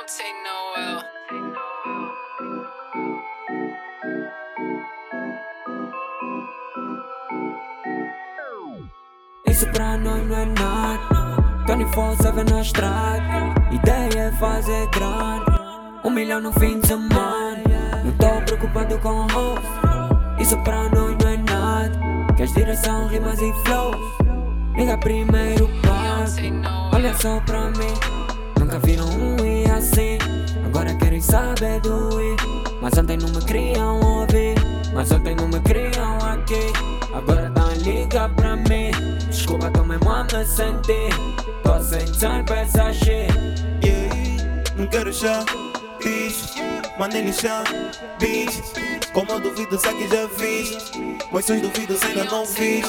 don't take no L. Isso pra nós não é nada. 24-7 na estrada. Ideia é fazer grande Um milhão no fim de semana. Não tô preocupado com host Isso pra nós não é nada. Queres direção, rimas e flows Liga primeiro passo Olha só pra mim. Nunca viram um querem saber do i Mas ontem não me queriam ouvir Mas ontem não me queriam aqui. Agora tá liga pra mim Desculpa, tô mesmo a me sentir. Tô sem pra essa shit Yeah, não quero chá, bicho Mandei lixar, bicho Como eu duvido, só que já fiz. Mas seus duvidos ainda não fiz.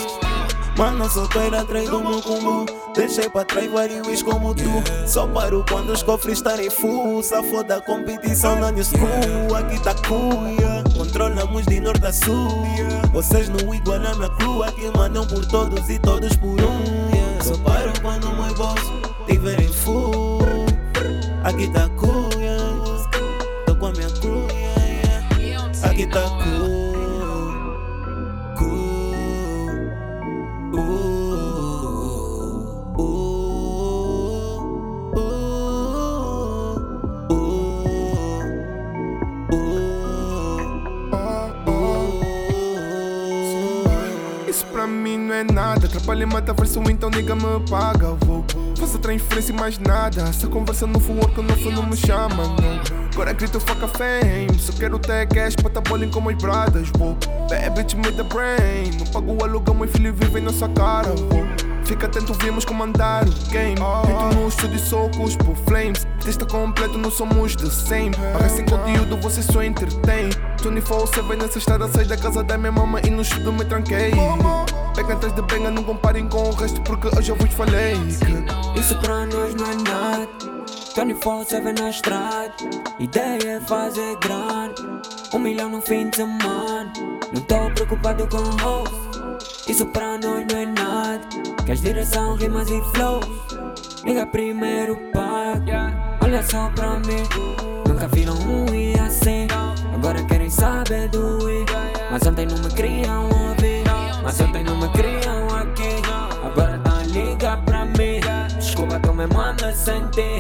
Mano, solteira atrás do meu Deixei pra trás vários como tu. Só paro quando os cofres estarem full. Safo da competição na new school. Aqui tá cool, yeah. Controlamos de norte a sul. Vocês no igual na minha crew Aqui mandam por todos e todos por um. Só paro quando o meu bolso tiverem full. Aqui tá cool, don't mim não é nada. Trabalho e mata versão, então nigga me paga. Vou fazer transferência e mais nada. Se a conversa work, não for, não me chama. Não. Agora grito fuck a fame. Só quero ter cash pra tá bowling com meus brothers. Vou bad bitch me the brain. Não pago o aluguel, meu filho vive em nossa cara. Vou Fica atento, vimos comandar o game. Grito no estúdio, socos por flames. Testa completo, não somos the same. Paga sem conteúdo, você só entretém. 24-7 nessa estrada, saí da casa da minha mama e no estudo me tranquei. Atrás de benga, não comparem com o resto, porque eu já vos falei. que Isso pra nós não é nada. 24-7 na estrada. Ideia é fazer grande Um milhão no fim de semana. Não tô preocupado com host. Isso pra nós não é nada. Queres direção, rimas e flows? Liga primeiro paga Olha só pra mim. Nunca viram um i assim. Agora querem saber do i. Mas ontem não me queriam ouvir Mas ontem não me queriam aqui. Agora tá liga pra mim. Desculpa, a me sentir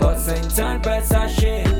Tô sem time pra essa shit